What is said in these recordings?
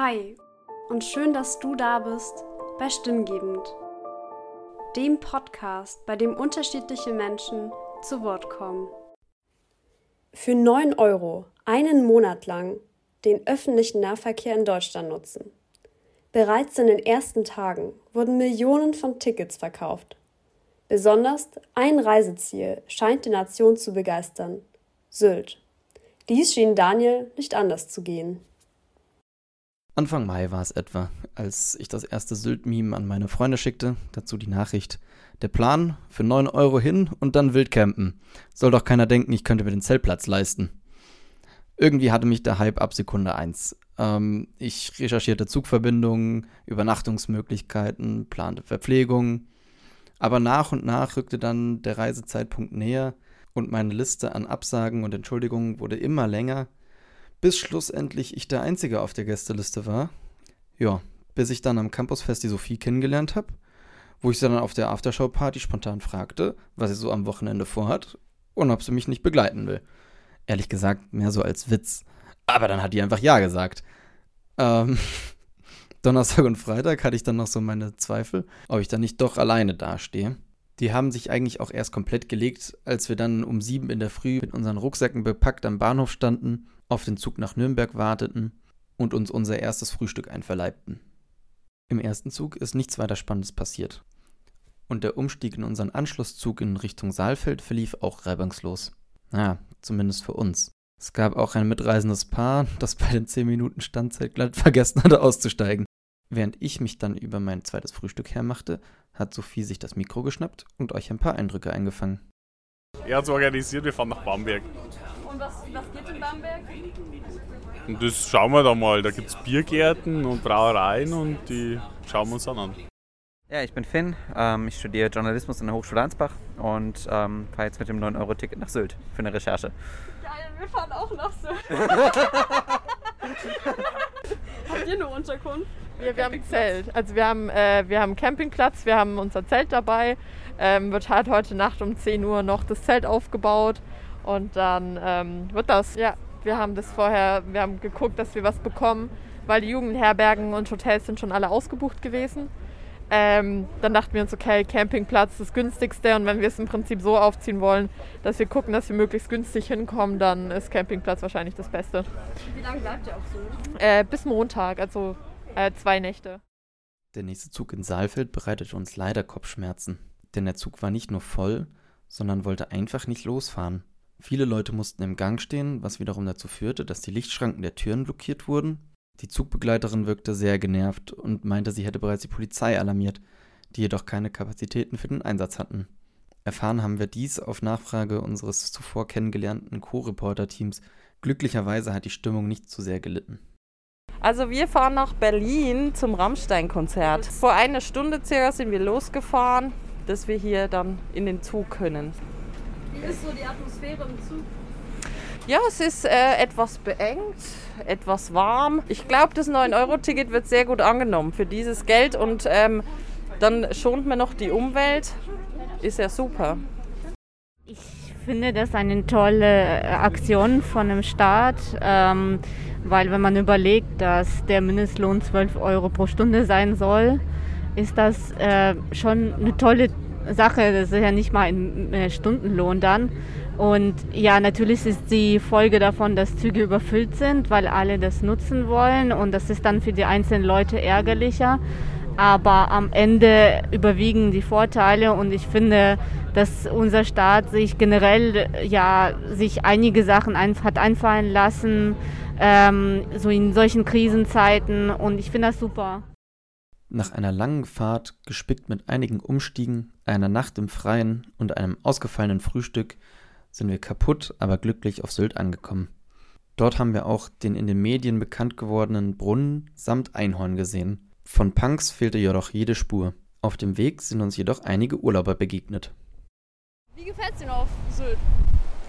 Hi und schön, dass du da bist bei Stimmgebend, dem Podcast, bei dem unterschiedliche Menschen zu Wort kommen. Für 9 Euro einen Monat lang den öffentlichen Nahverkehr in Deutschland nutzen. Bereits in den ersten Tagen wurden Millionen von Tickets verkauft. Besonders ein Reiseziel scheint die Nation zu begeistern: Sylt. Dies schien Daniel nicht anders zu gehen. Anfang Mai war es etwa, als ich das erste Sylt-Meme an meine Freunde schickte, dazu die Nachricht. Der Plan, für 9 Euro hin und dann wild campen. Soll doch keiner denken, ich könnte mir den Zeltplatz leisten. Irgendwie hatte mich der Hype ab Sekunde 1. Ähm, ich recherchierte Zugverbindungen, Übernachtungsmöglichkeiten, plante Verpflegung. Aber nach und nach rückte dann der Reisezeitpunkt näher und meine Liste an Absagen und Entschuldigungen wurde immer länger bis schlussendlich ich der Einzige auf der Gästeliste war. Ja, bis ich dann am Campusfest die Sophie kennengelernt habe, wo ich sie dann auf der Aftershow-Party spontan fragte, was sie so am Wochenende vorhat und ob sie mich nicht begleiten will. Ehrlich gesagt, mehr so als Witz. Aber dann hat die einfach Ja gesagt. Ähm, Donnerstag und Freitag hatte ich dann noch so meine Zweifel, ob ich dann nicht doch alleine dastehe. Die haben sich eigentlich auch erst komplett gelegt, als wir dann um sieben in der Früh mit unseren Rucksäcken bepackt am Bahnhof standen auf den Zug nach Nürnberg warteten und uns unser erstes Frühstück einverleibten. Im ersten Zug ist nichts weiter Spannendes passiert. Und der Umstieg in unseren Anschlusszug in Richtung Saalfeld verlief auch reibungslos. Naja, zumindest für uns. Es gab auch ein mitreisendes Paar, das bei den 10 Minuten Standzeit glatt vergessen hatte auszusteigen. Während ich mich dann über mein zweites Frühstück hermachte, hat Sophie sich das Mikro geschnappt und euch ein paar Eindrücke eingefangen. Er hat es organisiert, wir fahren nach Bamberg. Und was, was geht in Bamberg? Und das schauen wir dann mal. Da gibt es Biergärten und Brauereien und die schauen wir uns dann an. Ja, ich bin Finn. Ähm, ich studiere Journalismus an der Hochschule Ansbach und ähm, fahre jetzt mit dem 9-Euro-Ticket nach Sylt für eine Recherche. Geil, wir fahren auch nach Sylt. Habt ihr eine Unterkunft? Wir, wir haben ein Zelt. Also wir haben, äh, wir haben einen Campingplatz, wir haben unser Zelt dabei. Ähm, wird halt heute Nacht um 10 Uhr noch das Zelt aufgebaut. Und dann ähm, wird das, ja, wir haben das vorher, wir haben geguckt, dass wir was bekommen, weil die Jugendherbergen und Hotels sind schon alle ausgebucht gewesen. Ähm, dann dachten wir uns, okay, Campingplatz ist das günstigste und wenn wir es im Prinzip so aufziehen wollen, dass wir gucken, dass wir möglichst günstig hinkommen, dann ist Campingplatz wahrscheinlich das Beste. Wie lange bleibt ihr auch so? Äh, bis Montag, also äh, zwei Nächte. Der nächste Zug in Saalfeld bereitete uns leider Kopfschmerzen, denn der Zug war nicht nur voll, sondern wollte einfach nicht losfahren. Viele Leute mussten im Gang stehen, was wiederum dazu führte, dass die Lichtschranken der Türen blockiert wurden. Die Zugbegleiterin wirkte sehr genervt und meinte, sie hätte bereits die Polizei alarmiert, die jedoch keine Kapazitäten für den Einsatz hatten. Erfahren haben wir dies auf Nachfrage unseres zuvor kennengelernten Co-Reporter-Teams. Glücklicherweise hat die Stimmung nicht zu sehr gelitten. Also wir fahren nach Berlin zum Rammstein-Konzert. Vor einer Stunde circa sind wir losgefahren, dass wir hier dann in den Zug können. Wie ist so die Atmosphäre im Zug? Ja, es ist äh, etwas beengt, etwas warm. Ich glaube, das 9-Euro-Ticket wird sehr gut angenommen für dieses Geld und ähm, dann schont man noch die Umwelt. Ist ja super. Ich finde das eine tolle Aktion von dem Staat, ähm, weil wenn man überlegt, dass der Mindestlohn 12 Euro pro Stunde sein soll, ist das äh, schon eine tolle Sache. Das ist ja nicht mal ein äh, Stundenlohn dann. Und ja, natürlich ist die Folge davon, dass Züge überfüllt sind, weil alle das nutzen wollen. Und das ist dann für die einzelnen Leute ärgerlicher. Aber am Ende überwiegen die Vorteile und ich finde, dass unser Staat sich generell ja sich einige Sachen ein, hat einfallen lassen, ähm, so in solchen Krisenzeiten und ich finde das super. Nach einer langen Fahrt, gespickt mit einigen Umstiegen, einer Nacht im Freien und einem ausgefallenen Frühstück, sind wir kaputt, aber glücklich auf Sylt angekommen. Dort haben wir auch den in den Medien bekannt gewordenen Brunnen samt Einhorn gesehen. Von Punks fehlte jedoch jede Spur. Auf dem Weg sind uns jedoch einige Urlauber begegnet. Wie gefällt es Ihnen auf Sylt?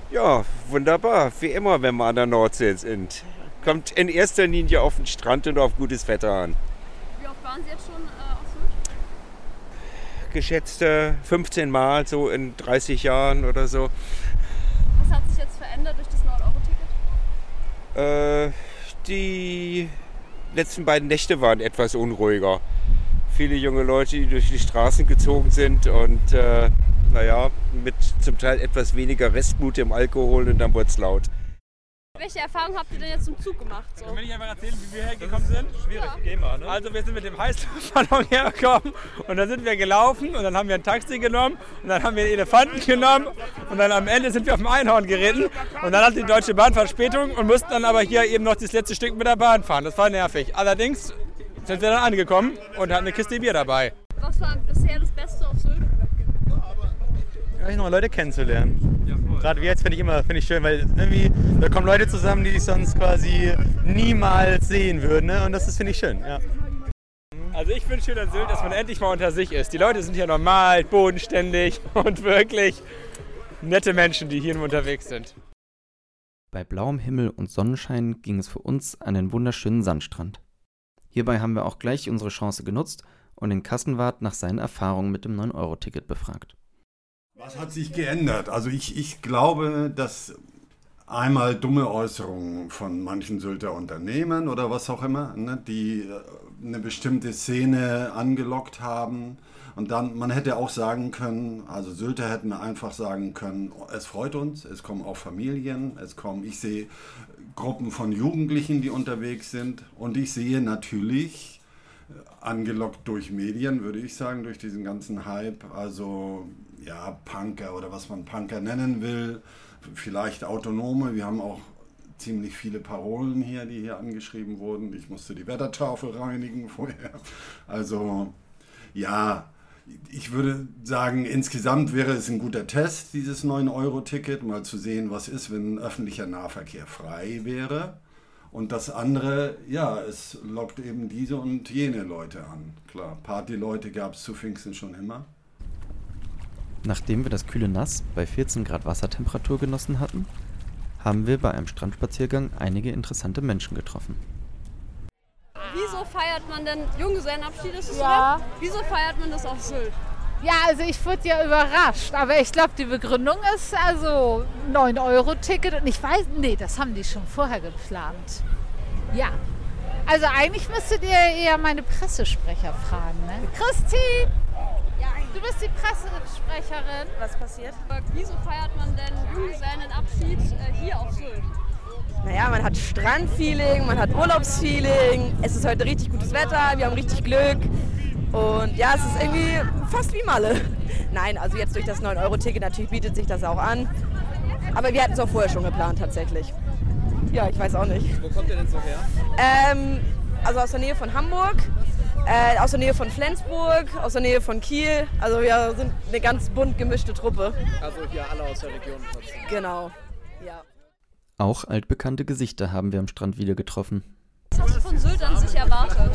Ja, wunderbar. Wie immer, wenn wir an der Nordsee sind. Kommt in erster Linie auf den Strand und auf gutes Wetter an. Waren Sie jetzt schon äh, auf Sylt? Geschätzte 15 Mal so in 30 Jahren oder so. Was hat sich jetzt verändert durch das 9-Euro-Ticket? Äh, die letzten beiden Nächte waren etwas unruhiger. Viele junge Leute, die durch die Straßen gezogen sind und äh, naja, mit zum Teil etwas weniger Restmut im Alkohol und dann wurde es laut. Welche Erfahrungen habt ihr denn jetzt im Zug gemacht? So? Können wir nicht einfach erzählen, wie wir hergekommen sind? Schwierig, ja. Thema, ne? Also wir sind mit dem Heißluftballon hergekommen und dann sind wir gelaufen und dann haben wir ein Taxi genommen und dann haben wir einen Elefanten genommen und dann am Ende sind wir auf dem Einhorn geritten und dann hatte die Deutsche Bahn Verspätung und mussten dann aber hier eben noch das letzte Stück mit der Bahn fahren. Das war nervig. Allerdings sind wir dann angekommen und hatten eine Kiste Bier dabei. Was war bisher das Beste auf Sylt? Ja, neue Leute kennenzulernen. Gerade wie jetzt finde ich immer finde ich schön, weil irgendwie da kommen Leute zusammen, die ich sonst quasi niemals sehen würden. Ne? Und das ist finde ich schön. Ja. Also ich wünsche schön an Sylt, dass man endlich mal unter sich ist. Die Leute sind hier normal, bodenständig und wirklich nette Menschen, die hier unterwegs sind. Bei blauem Himmel und Sonnenschein ging es für uns an den wunderschönen Sandstrand. Hierbei haben wir auch gleich unsere Chance genutzt und den Kassenwart nach seinen Erfahrungen mit dem 9-Euro-Ticket befragt. Was hat sich geändert? Also ich, ich glaube, dass einmal dumme Äußerungen von manchen Sylter Unternehmen oder was auch immer, ne, die äh, eine bestimmte Szene angelockt haben. Und dann, man hätte auch sagen können, also Sylter hätten einfach sagen können, es freut uns, es kommen auch Familien, es kommen, ich sehe Gruppen von Jugendlichen, die unterwegs sind. Und ich sehe natürlich, äh, angelockt durch Medien, würde ich sagen, durch diesen ganzen Hype, also ja, Punker oder was man Punker nennen will, vielleicht Autonome. Wir haben auch ziemlich viele Parolen hier, die hier angeschrieben wurden. Ich musste die Wettertafel reinigen vorher. Also ja, ich würde sagen, insgesamt wäre es ein guter Test, dieses 9-Euro-Ticket, mal zu sehen, was ist, wenn öffentlicher Nahverkehr frei wäre. Und das andere, ja, es lockt eben diese und jene Leute an. Klar, Partyleute gab es zu Pfingsten schon immer. Nachdem wir das kühle Nass bei 14 Grad Wassertemperatur genossen hatten, haben wir bei einem Strandspaziergang einige interessante Menschen getroffen. Wieso feiert man denn Junggesellenabschied ist es, Ja. oder? Wieso feiert man das auf Sylt? Ja, also ich wurde ja überrascht, aber ich glaube, die Begründung ist also 9-Euro-Ticket und ich weiß, nee, das haben die schon vorher geplant. Ja. Also eigentlich müsstet ihr eher meine Pressesprecher fragen, ne? Christine! Du bist die Pressesprecherin. Was passiert? Wieso feiert man denn Junggesellenabschied äh, hier auf Sylt? Naja, man hat Strandfeeling, man hat Urlaubsfeeling. Es ist heute richtig gutes Wetter, wir haben richtig Glück. Und ja, es ist irgendwie fast wie Malle. Nein, also jetzt durch das 9-Euro-Ticket natürlich bietet sich das auch an. Aber wir hatten es auch vorher schon geplant tatsächlich. Ja, ich weiß auch nicht. Wo kommt ihr denn so her? Ähm, also aus der Nähe von Hamburg, äh, aus der Nähe von Flensburg, aus der Nähe von Kiel. Also wir sind eine ganz bunt gemischte Truppe. Also hier alle aus der Region trotzdem. Genau, ja. Auch altbekannte Gesichter haben wir am Strand wieder getroffen. Was hast du von Sylt an sich erwartet?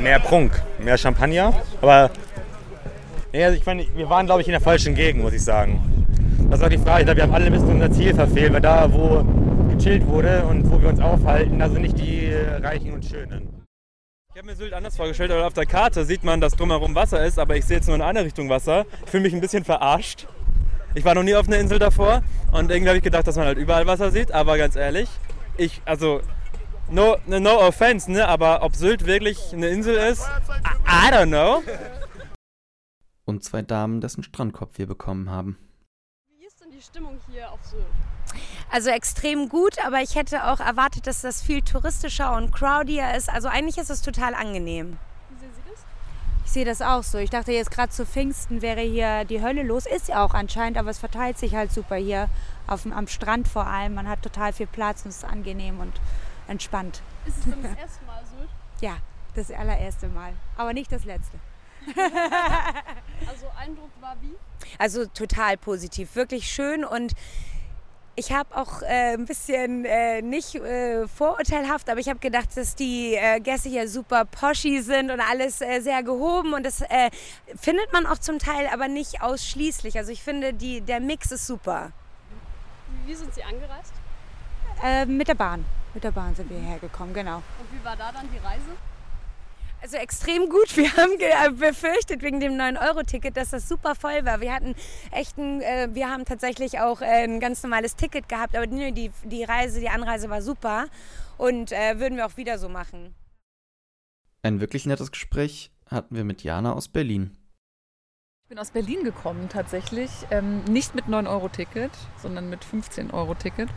Mehr Prunk, mehr Champagner. Aber ja, also ich meine, wir waren, glaube ich, in der falschen Gegend, muss ich sagen. Das ist auch die Frage. Ich glaube, wir haben alle ein bisschen unser Ziel verfehlt, weil da, wo gechillt wurde und wo wir uns aufhalten, da sind nicht die Reichen und Schönen. Ich habe mir Sylt anders vorgestellt, aber auf der Karte sieht man, dass drumherum Wasser ist, aber ich sehe jetzt nur in eine Richtung Wasser. Ich fühle mich ein bisschen verarscht. Ich war noch nie auf einer Insel davor und irgendwie habe ich gedacht, dass man halt überall Wasser sieht, aber ganz ehrlich, ich, also, no, no offense, ne, aber ob Sylt wirklich eine Insel ist, I, I don't know. Und zwei Damen, dessen Strandkorb wir bekommen haben. Wie ist denn die Stimmung hier auf Sylt? Also extrem gut, aber ich hätte auch erwartet, dass das viel touristischer und crowdier ist. Also eigentlich ist es total angenehm. Wie sehen Sie das? Ich sehe das auch so. Ich dachte jetzt gerade zu Pfingsten wäre hier die Hölle los. Ist ja auch anscheinend, aber es verteilt sich halt super hier auf dem, am Strand vor allem. Man hat total viel Platz und es ist angenehm und entspannt. Ist es denn das erste Mal Sylt? Ja, das allererste Mal. Aber nicht das letzte. Also Eindruck war wie? Also total positiv, wirklich schön und ich habe auch äh, ein bisschen äh, nicht äh, vorurteilhaft, aber ich habe gedacht, dass die äh, Gäste hier super poschi sind und alles äh, sehr gehoben und das äh, findet man auch zum Teil, aber nicht ausschließlich. Also ich finde, die, der Mix ist super. Wie sind Sie angereist? Mit der Bahn, mit der Bahn sind wir hergekommen, genau. Und wie war da dann die Reise? Also extrem gut. Wir haben äh, befürchtet wegen dem 9-Euro-Ticket, dass das super voll war. Wir hatten echt ein, äh, wir haben tatsächlich auch äh, ein ganz normales Ticket gehabt, aber die, die Reise, die Anreise war super und äh, würden wir auch wieder so machen. Ein wirklich nettes Gespräch hatten wir mit Jana aus Berlin. Ich bin aus Berlin gekommen tatsächlich, ähm, nicht mit 9-Euro-Ticket, sondern mit 15-Euro-Ticket.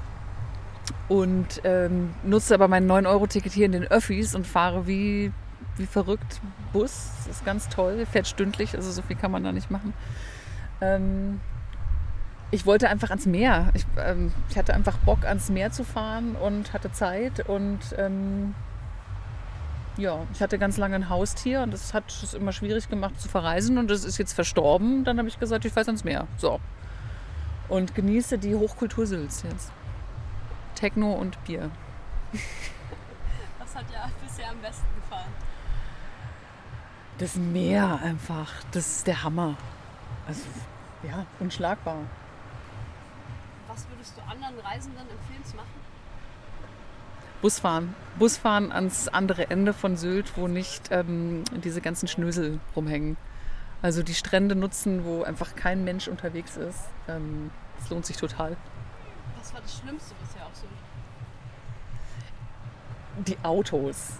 Und ähm, nutze aber mein 9-Euro-Ticket hier in den Öffis und fahre wie, wie verrückt Bus. Das ist ganz toll, fährt stündlich, also so viel kann man da nicht machen. Ähm, ich wollte einfach ans Meer. Ich, ähm, ich, hatte einfach Bock, ans Meer zu fahren und hatte Zeit und ähm, ja, ich hatte ganz lange ein Haustier und das hat es immer schwierig gemacht zu verreisen und das ist jetzt verstorben. Dann habe ich gesagt, ich fahre ans Meer. So. Und genieße die Hochkultur Sülz jetzt. Techno und Bier. Was hat dir bisher am besten gefallen? Das Meer einfach. Das ist der Hammer. Also, ja, unschlagbar. Was würdest du anderen Reisenden empfehlen zu machen? Busfahren. Busfahren ans andere Ende von Sylt, wo nicht ähm, diese ganzen Schnösel rumhängen. Also die Strände nutzen, wo einfach kein Mensch unterwegs ist. Ähm, das lohnt sich total. Was war das Schlimmste bisher auf Sylt? Die Autos.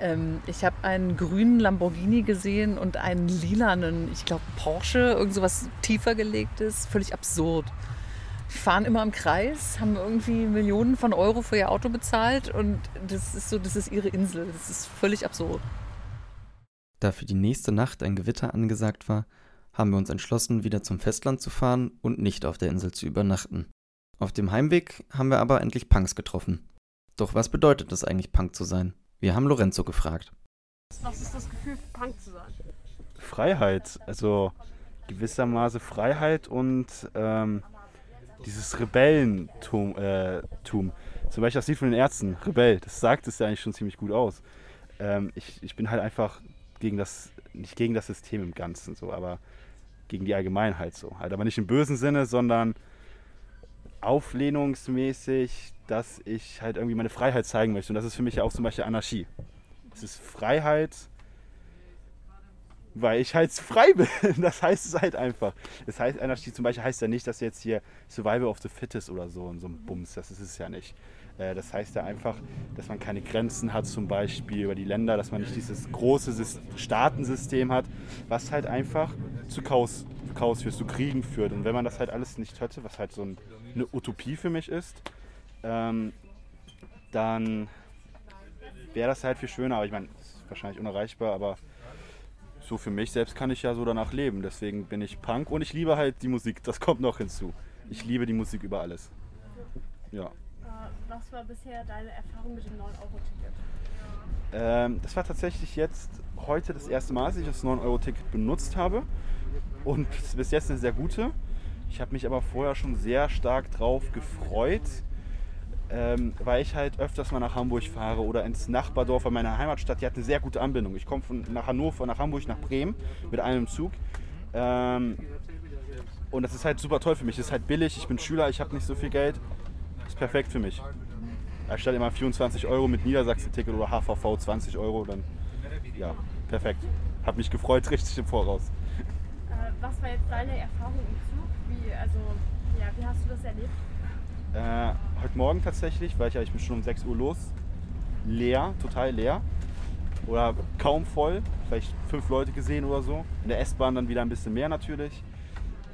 Ähm, ich habe einen grünen Lamborghini gesehen und einen lilanen, ich glaube Porsche, irgend so was tiefer gelegtes. Völlig absurd. Die fahren immer im Kreis, haben irgendwie Millionen von Euro für ihr Auto bezahlt und das ist so, das ist ihre Insel. Das ist völlig absurd. Da für die nächste Nacht ein Gewitter angesagt war, haben wir uns entschlossen, wieder zum Festland zu fahren und nicht auf der Insel zu übernachten. Auf dem Heimweg haben wir aber endlich Punks getroffen. Doch was bedeutet es eigentlich, Punk zu sein? Wir haben Lorenzo gefragt. Was ist das Gefühl, Punk zu sein? Freiheit, also gewissermaßen Freiheit und ähm, dieses Rebellentum. Äh, Zum Beispiel das Lied von den Ärzten, Rebell, das sagt es ja eigentlich schon ziemlich gut aus. Ähm, ich, ich bin halt einfach gegen das, nicht gegen das System im Ganzen so, aber gegen die Allgemeinheit so. Halt aber nicht im bösen Sinne, sondern auflehnungsmäßig, dass ich halt irgendwie meine Freiheit zeigen möchte. Und das ist für mich ja auch zum Beispiel Anarchie. Es ist Freiheit, weil ich halt frei bin. Das heißt es halt einfach. Das heißt, Anarchie zum Beispiel heißt ja nicht, dass jetzt hier Survival of the Fittest oder so und so ein Bums, das ist es ja nicht. Äh, das heißt ja einfach, dass man keine Grenzen hat, zum Beispiel über die Länder, dass man nicht dieses große Staatensystem hat, was halt einfach zu Chaos, Chaos führt, zu Kriegen führt. Und wenn man das halt alles nicht hätte, was halt so eine Utopie für mich ist, ähm, dann wäre das halt viel schöner. Aber ich meine, ist wahrscheinlich unerreichbar, aber so für mich selbst kann ich ja so danach leben. Deswegen bin ich Punk und ich liebe halt die Musik. Das kommt noch hinzu. Ich liebe die Musik über alles. Ja. Äh, was war bisher deine Erfahrung mit dem 9-Euro-Ticket? Ähm, das war tatsächlich jetzt heute das erste Mal, dass ich das 9-Euro-Ticket benutzt habe. Und bis jetzt eine sehr gute. Ich habe mich aber vorher schon sehr stark drauf gefreut, ähm, weil ich halt öfters mal nach Hamburg fahre oder ins Nachbardorf in meiner Heimatstadt. Die hat eine sehr gute Anbindung. Ich komme von nach Hannover, nach Hamburg, nach Bremen mit einem Zug. Ähm, und das ist halt super toll für mich. Das ist halt billig. Ich bin Schüler, ich habe nicht so viel Geld. Das ist perfekt für mich. Anstatt immer 24 Euro mit Niedersachsen-Ticket oder HVV 20 Euro, dann ja, perfekt. Hab mich gefreut, richtig im Voraus. Was war jetzt deine Erfahrung im Zug? Wie, also, ja, wie hast du das erlebt? Äh, heute Morgen tatsächlich, weil ich, ja, ich bin schon um 6 Uhr los. Leer, total leer. Oder kaum voll. Vielleicht fünf Leute gesehen oder so. In der S-Bahn dann wieder ein bisschen mehr natürlich.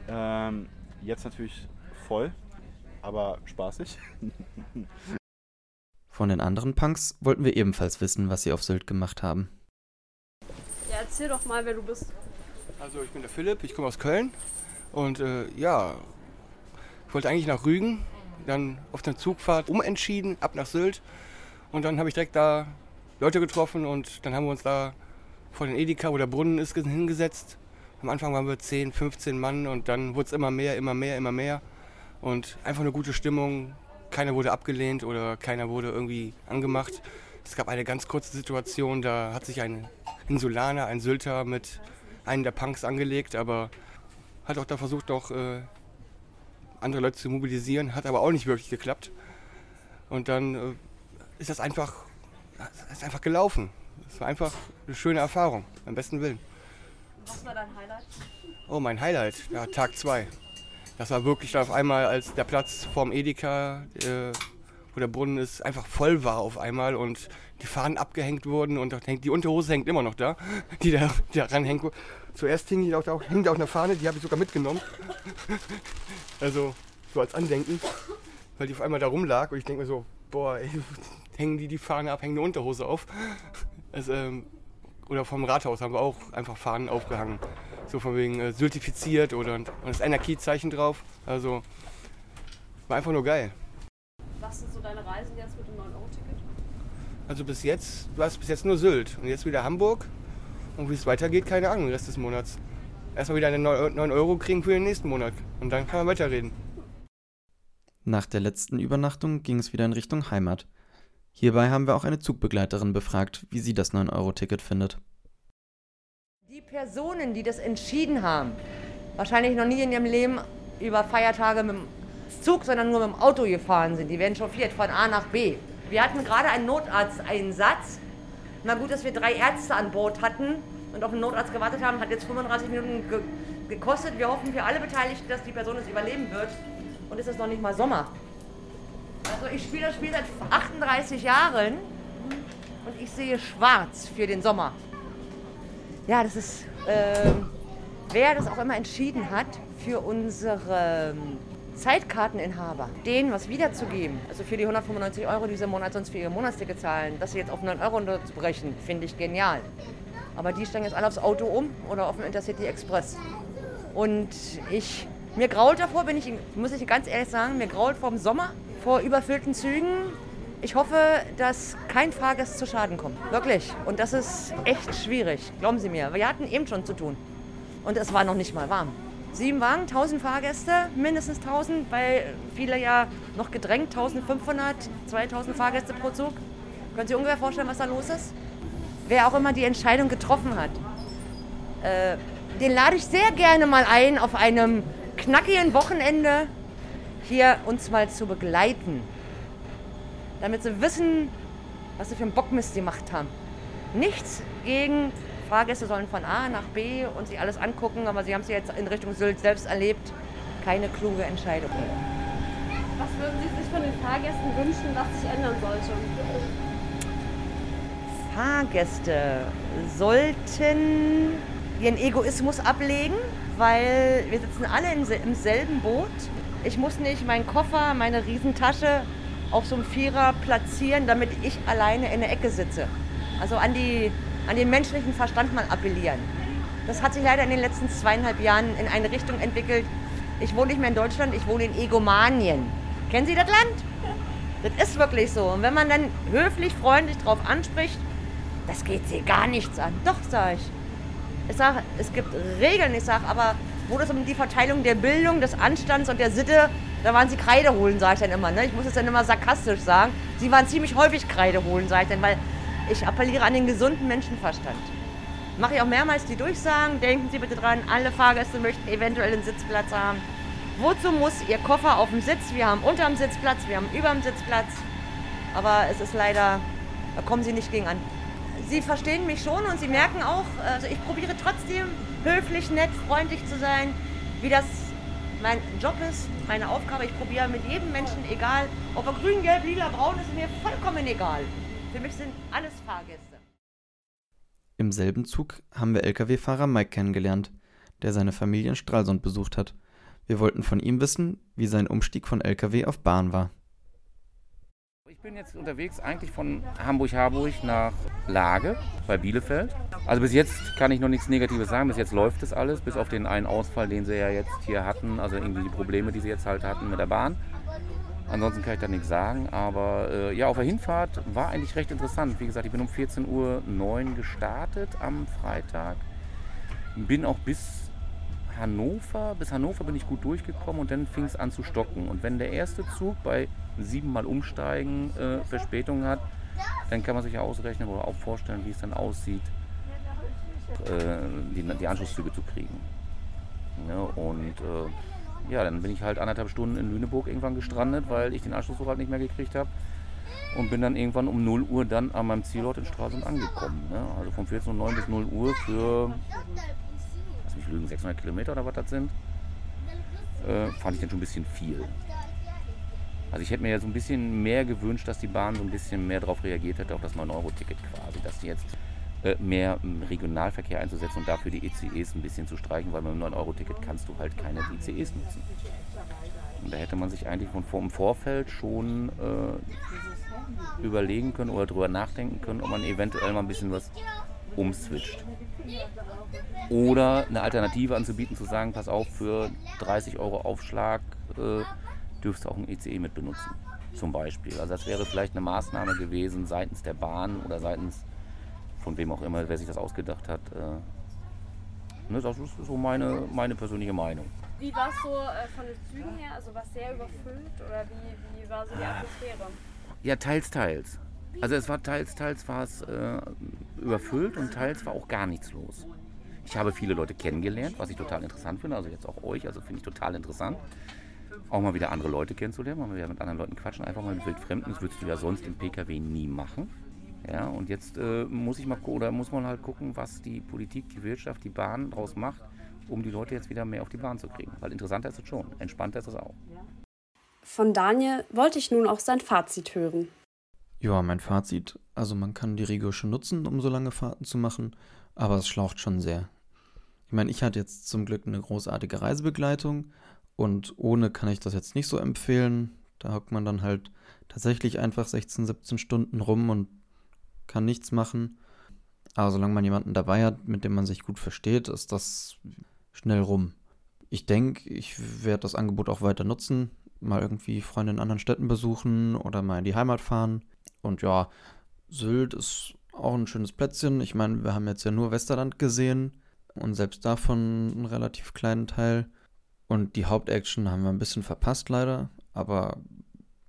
Ähm, jetzt natürlich voll, aber spaßig. Von den anderen Punks wollten wir ebenfalls wissen, was sie auf Sylt gemacht haben. Ja, erzähl doch mal, wer du bist. Also ich bin der Philipp, ich komme aus Köln und äh, ja, ich wollte eigentlich nach Rügen, dann auf der Zugfahrt umentschieden, ab nach Sylt. Und dann habe ich direkt da Leute getroffen und dann haben wir uns da vor den Edeka, wo der Brunnen ist, hingesetzt. Am Anfang waren wir 10, 15 Mann und dann wurde es immer mehr, immer mehr, immer mehr. Und einfach eine gute Stimmung. Keiner wurde abgelehnt oder keiner wurde irgendwie angemacht. Es gab eine ganz kurze Situation, da hat sich ein Insulaner, ein Sylter mit einem der Punks angelegt, aber hat auch da versucht, auch äh, andere Leute zu mobilisieren, hat aber auch nicht wirklich geklappt. Und dann äh, ist das einfach, ist einfach gelaufen. Es war einfach eine schöne Erfahrung, am besten Willen. Was war dein Highlight? Oh, mein Highlight, ja, Tag 2. Das war wirklich dann auf einmal, als der Platz vorm Edeka, äh, wo der Brunnen ist, einfach voll war auf einmal und die Fahnen abgehängt wurden und die Unterhose hängt immer noch da, die da, die da ranhängt. Zuerst hing die auch, auch eine Fahne, die habe ich sogar mitgenommen. also so als Andenken, weil die auf einmal da rumlag und ich denke mir so, boah, ey, hängen die die Fahne ab, hängen eine Unterhose auf. Also, ähm, oder vom Rathaus haben wir auch einfach Fahnen aufgehangen. So von wegen äh, certifiziert oder und das Anarchiezeichen drauf. Also war einfach nur geil. Was sind so deine Reisen jetzt mit dem 9-Euro-Ticket? Also bis jetzt, du hast bis jetzt nur Sylt und jetzt wieder Hamburg. Und wie es weitergeht, keine Ahnung, den Rest des Monats. Erstmal wieder eine 9 Euro kriegen für den nächsten Monat. Und dann kann man weiterreden. Nach der letzten Übernachtung ging es wieder in Richtung Heimat. Hierbei haben wir auch eine Zugbegleiterin befragt, wie sie das 9-Euro-Ticket findet. Die Personen, die das entschieden haben, wahrscheinlich noch nie in ihrem Leben über Feiertage mit dem Zug, sondern nur mit dem Auto gefahren sind, die werden chauffiert von A nach B. Wir hatten gerade einen Notarzteinsatz. Na gut, dass wir drei Ärzte an Bord hatten und auf den Notarzt gewartet haben, hat jetzt 35 Minuten ge gekostet. Wir hoffen für alle Beteiligten, dass die Person es überleben wird. Und es ist noch nicht mal Sommer. Also ich spiele das Spiel seit 38 Jahren und ich sehe schwarz für den Sommer. Ja, das ist, äh, wer das auch immer entschieden hat, für unsere Zeitkarteninhaber, denen was wiederzugeben, also für die 195 Euro, die sie im Monat sonst für ihre Monatsticket zahlen, dass sie jetzt auf 9 Euro unterbrechen, finde ich genial. Aber die steigen jetzt alle aufs Auto um oder auf den Intercity Express. Und ich, mir grault davor, bin ich, muss ich ganz ehrlich sagen, mir grault vor dem Sommer, vor überfüllten Zügen. Ich hoffe, dass kein Fahrgast zu Schaden kommt. Wirklich. Und das ist echt schwierig. Glauben Sie mir. Wir hatten eben schon zu tun. Und es war noch nicht mal warm. Sieben Wagen, 1000 Fahrgäste, mindestens 1000, weil viele ja noch gedrängt, 1500, 2000 Fahrgäste pro Zug. Können Sie ungefähr vorstellen, was da los ist? Wer auch immer die Entscheidung getroffen hat, äh, den lade ich sehr gerne mal ein, auf einem knackigen Wochenende hier uns mal zu begleiten. Damit sie wissen, was sie für einen Bockmist gemacht haben. Nichts gegen Fahrgäste sollen von A nach B und sich alles angucken, aber sie haben es jetzt in Richtung Sylt selbst erlebt. Keine kluge Entscheidung. Was würden Sie sich von den Fahrgästen wünschen, was sich ändern sollte? Fahrgäste sollten ihren Egoismus ablegen, weil wir sitzen alle im selben Boot. Ich muss nicht meinen Koffer, meine Riesentasche auf so einem Vierer platzieren, damit ich alleine in der Ecke sitze. Also an, die, an den menschlichen Verstand mal appellieren. Das hat sich leider in den letzten zweieinhalb Jahren in eine Richtung entwickelt. Ich wohne nicht mehr in Deutschland, ich wohne in Egomanien. Kennen Sie das Land? Das ist wirklich so. Und wenn man dann höflich, freundlich darauf anspricht, das geht Sie gar nichts an. Doch, sage ich. Ich sage, es gibt Regeln. Ich sage, aber wo das um die Verteilung der Bildung, des Anstands und der Sitte, da waren Sie Kreide holen, sage ich dann immer. Ne? Ich muss es dann immer sarkastisch sagen. Sie waren ziemlich häufig Kreide holen, sage ich dann, weil ich appelliere an den gesunden Menschenverstand. Mache ich auch mehrmals die Durchsagen. Denken Sie bitte dran, alle Fahrgäste möchten eventuell einen Sitzplatz haben. Wozu muss Ihr Koffer auf dem Sitz? Wir haben unterm Sitzplatz, wir haben überm Sitzplatz. Aber es ist leider, da kommen Sie nicht gegen an. Sie verstehen mich schon und Sie merken auch, also ich probiere trotzdem höflich, nett, freundlich zu sein, wie das mein Job ist, meine Aufgabe. Ich probiere mit jedem Menschen, egal ob er grün, gelb, lila, braun ist, mir vollkommen egal. Für mich sind alles Fahrgäste. Im selben Zug haben wir Lkw-Fahrer Mike kennengelernt, der seine Familie in Stralsund besucht hat. Wir wollten von ihm wissen, wie sein Umstieg von Lkw auf Bahn war. Ich bin jetzt unterwegs eigentlich von Hamburg-Harburg nach Lage bei Bielefeld. Also bis jetzt kann ich noch nichts Negatives sagen. Bis jetzt läuft es alles, bis auf den einen Ausfall, den sie ja jetzt hier hatten. Also irgendwie die Probleme, die sie jetzt halt hatten mit der Bahn. Ansonsten kann ich da nichts sagen. Aber äh, ja, auf der Hinfahrt war eigentlich recht interessant. Wie gesagt, ich bin um 14.09 Uhr gestartet am Freitag. Bin auch bis Hannover, bis Hannover bin ich gut durchgekommen und dann fing es an zu stocken. Und wenn der erste Zug bei siebenmal Umsteigen äh, Verspätung hat, dann kann man sich ja ausrechnen oder auch vorstellen, wie es dann aussieht, äh, die, die, Anschlusszüge zu kriegen. Ja, und äh, ja, dann bin ich halt anderthalb Stunden in Lüneburg irgendwann gestrandet, weil ich den Anschlusszug halt nicht mehr gekriegt habe. und bin dann irgendwann um 0 Uhr dann an meinem Zielort in Stralsund angekommen. Ne? Also von 14.09 Uhr bis 0 Uhr für, lass mich lügen, 600 Kilometer oder was das sind, äh, fand ich dann schon ein bisschen viel. Also ich hätte mir ja so ein bisschen mehr gewünscht, dass die Bahn so ein bisschen mehr darauf reagiert hätte, auf das 9-Euro-Ticket quasi, dass die jetzt mehr Regionalverkehr einzusetzen und dafür die ECEs ein bisschen zu streichen, weil mit dem 9-Euro-Ticket kannst du halt keine ICEs nutzen. Und da hätte man sich eigentlich vor, im Vorfeld schon äh, überlegen können oder darüber nachdenken können, ob man eventuell mal ein bisschen was umswitcht. Oder eine Alternative anzubieten, zu sagen, pass auf, für 30 Euro Aufschlag äh, dürfst du auch ein ECE mit benutzen. Zum Beispiel. Also das wäre vielleicht eine Maßnahme gewesen seitens der Bahn oder seitens von wem auch immer, wer sich das ausgedacht hat. Äh, ne, das ist so meine, meine persönliche Meinung. Wie war es so äh, von den Zügen her? Also war es sehr überfüllt oder wie, wie war so die Atmosphäre? Ja, teils, teils. Also es war teils, teils war es äh, überfüllt und teils war auch gar nichts los. Ich habe viele Leute kennengelernt, was ich total interessant finde. Also jetzt auch euch, also finde ich total interessant. Auch mal wieder andere Leute kennenzulernen, mal wieder mit anderen Leuten quatschen, einfach mal mit Wildfremden. Das würdest du ja sonst im PKW nie machen. Ja, und jetzt äh, muss ich mal oder muss man halt gucken, was die Politik, die Wirtschaft, die Bahn daraus macht, um die Leute jetzt wieder mehr auf die Bahn zu kriegen. Weil interessanter ist es schon, entspannter ist es auch. Von Daniel wollte ich nun auch sein Fazit hören. Ja, mein Fazit. Also man kann die Regio schon nutzen, um so lange Fahrten zu machen, aber es schlaucht schon sehr. Ich meine, ich hatte jetzt zum Glück eine großartige Reisebegleitung und ohne kann ich das jetzt nicht so empfehlen. Da hockt man dann halt tatsächlich einfach 16, 17 Stunden rum und kann nichts machen. Aber solange man jemanden dabei hat, mit dem man sich gut versteht, ist das schnell rum. Ich denke, ich werde das Angebot auch weiter nutzen. Mal irgendwie Freunde in anderen Städten besuchen oder mal in die Heimat fahren. Und ja, Sylt ist auch ein schönes Plätzchen. Ich meine, wir haben jetzt ja nur Westerland gesehen und selbst davon einen relativ kleinen Teil. Und die Hauptaction haben wir ein bisschen verpasst leider, aber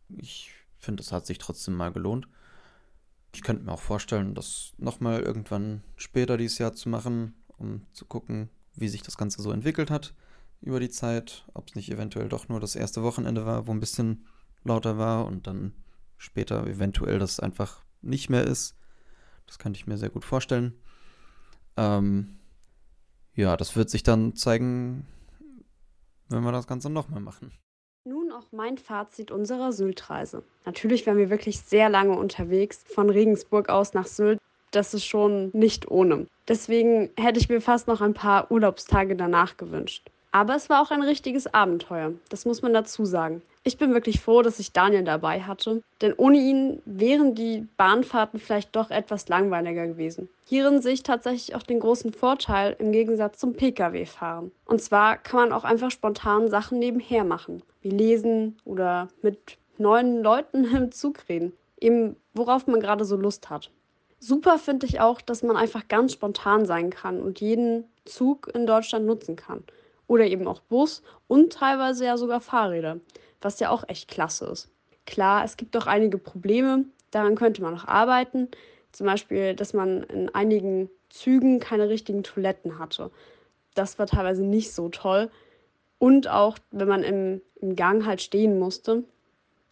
ich finde, es hat sich trotzdem mal gelohnt. Ich könnte mir auch vorstellen, das nochmal irgendwann später dieses Jahr zu machen, um zu gucken, wie sich das Ganze so entwickelt hat über die Zeit. Ob es nicht eventuell doch nur das erste Wochenende war, wo ein bisschen lauter war und dann später eventuell das einfach nicht mehr ist. Das könnte ich mir sehr gut vorstellen. Ähm, ja, das wird sich dann zeigen, wenn wir das Ganze nochmal machen. Nun auch mein Fazit unserer Sylt-Reise. Natürlich waren wir wirklich sehr lange unterwegs, von Regensburg aus nach Sylt. Das ist schon nicht ohne. Deswegen hätte ich mir fast noch ein paar Urlaubstage danach gewünscht. Aber es war auch ein richtiges Abenteuer, das muss man dazu sagen. Ich bin wirklich froh, dass ich Daniel dabei hatte, denn ohne ihn wären die Bahnfahrten vielleicht doch etwas langweiliger gewesen. Hierin sehe ich tatsächlich auch den großen Vorteil im Gegensatz zum Pkw-Fahren. Und zwar kann man auch einfach spontan Sachen nebenher machen, wie lesen oder mit neuen Leuten im Zug reden, eben worauf man gerade so Lust hat. Super finde ich auch, dass man einfach ganz spontan sein kann und jeden Zug in Deutschland nutzen kann oder eben auch Bus und teilweise ja sogar Fahrräder, was ja auch echt klasse ist. Klar, es gibt auch einige Probleme, daran könnte man noch arbeiten. Zum Beispiel, dass man in einigen Zügen keine richtigen Toiletten hatte. Das war teilweise nicht so toll. Und auch, wenn man im, im Gang halt stehen musste.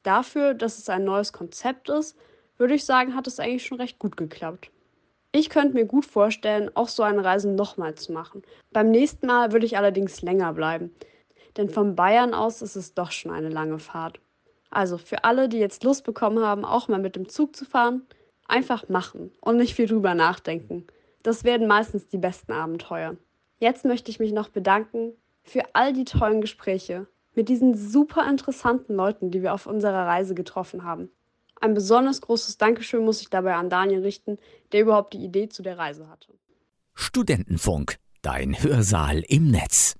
Dafür, dass es ein neues Konzept ist, würde ich sagen, hat es eigentlich schon recht gut geklappt. Ich könnte mir gut vorstellen, auch so eine Reise nochmal zu machen. Beim nächsten Mal würde ich allerdings länger bleiben, denn von Bayern aus ist es doch schon eine lange Fahrt. Also für alle, die jetzt Lust bekommen haben, auch mal mit dem Zug zu fahren, einfach machen und nicht viel drüber nachdenken. Das werden meistens die besten Abenteuer. Jetzt möchte ich mich noch bedanken für all die tollen Gespräche mit diesen super interessanten Leuten, die wir auf unserer Reise getroffen haben. Ein besonders großes Dankeschön muss ich dabei an Daniel richten, der überhaupt die Idee zu der Reise hatte. Studentenfunk, dein Hörsaal im Netz.